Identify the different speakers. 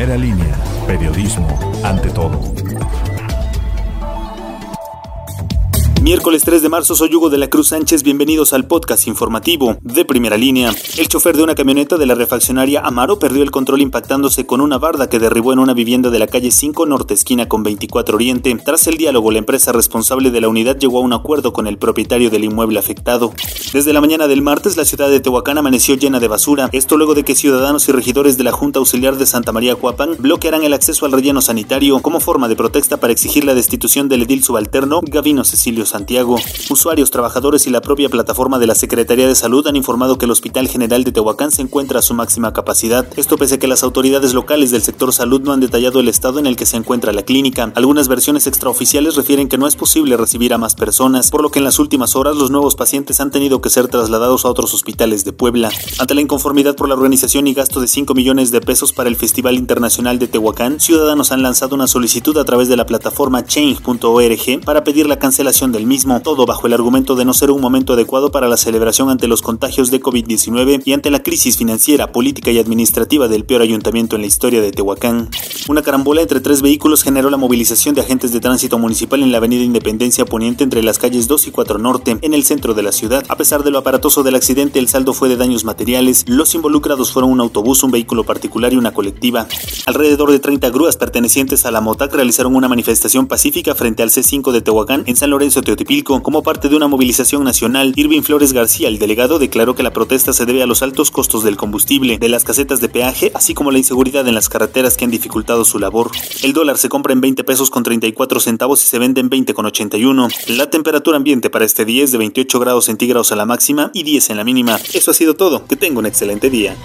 Speaker 1: Primera línea, periodismo ante todo.
Speaker 2: Miércoles 3 de marzo, soy Hugo de la Cruz Sánchez, bienvenidos al podcast informativo de primera línea. El chofer de una camioneta de la refaccionaria Amaro perdió el control impactándose con una barda que derribó en una vivienda de la calle 5 Norte Esquina con 24 Oriente. Tras el diálogo, la empresa responsable de la unidad llegó a un acuerdo con el propietario del inmueble afectado. Desde la mañana del martes, la ciudad de Tehuacán amaneció llena de basura. Esto luego de que ciudadanos y regidores de la Junta Auxiliar de Santa María Cuapan bloquearán el acceso al relleno sanitario como forma de protesta para exigir la destitución del edil subalterno Gavino Cecilio Santiago. Usuarios, trabajadores y la propia plataforma de la Secretaría de Salud han informado que el Hospital General de Tehuacán se encuentra a su máxima capacidad. Esto pese a que las autoridades locales del sector salud no han detallado el estado en el que se encuentra la clínica. Algunas versiones extraoficiales refieren que no es posible recibir a más personas, por lo que en las últimas horas los nuevos pacientes han tenido que ser trasladados a otros hospitales de Puebla. Ante la inconformidad por la organización y gasto de 5 millones de pesos para el Festival Internacional de Tehuacán, ciudadanos han lanzado una solicitud a través de la plataforma change.org para pedir la cancelación del mismo todo bajo el argumento de no ser un momento adecuado para la celebración ante los contagios de COVID-19 y ante la crisis financiera, política y administrativa del peor ayuntamiento en la historia de Tehuacán. Una carambola entre tres vehículos generó la movilización de agentes de tránsito municipal en la avenida Independencia Poniente entre las calles 2 y 4 Norte, en el centro de la ciudad. A pesar de lo aparatoso del accidente, el saldo fue de daños materiales. Los involucrados fueron un autobús, un vehículo particular y una colectiva. Alrededor de 30 grúas pertenecientes a la MOTAC realizaron una manifestación pacífica frente al C5 de Tehuacán en San Lorenzo Teotipilco como parte de una movilización nacional, Irving Flores García, el delegado, declaró que la protesta se debe a los altos costos del combustible, de las casetas de peaje, así como la inseguridad en las carreteras que han dificultado su labor. El dólar se compra en 20 pesos con 34 centavos y se vende en 20 con 81. La temperatura ambiente para este día es de 28 grados centígrados a la máxima y 10 en la mínima. Eso ha sido todo. Que tenga un excelente día.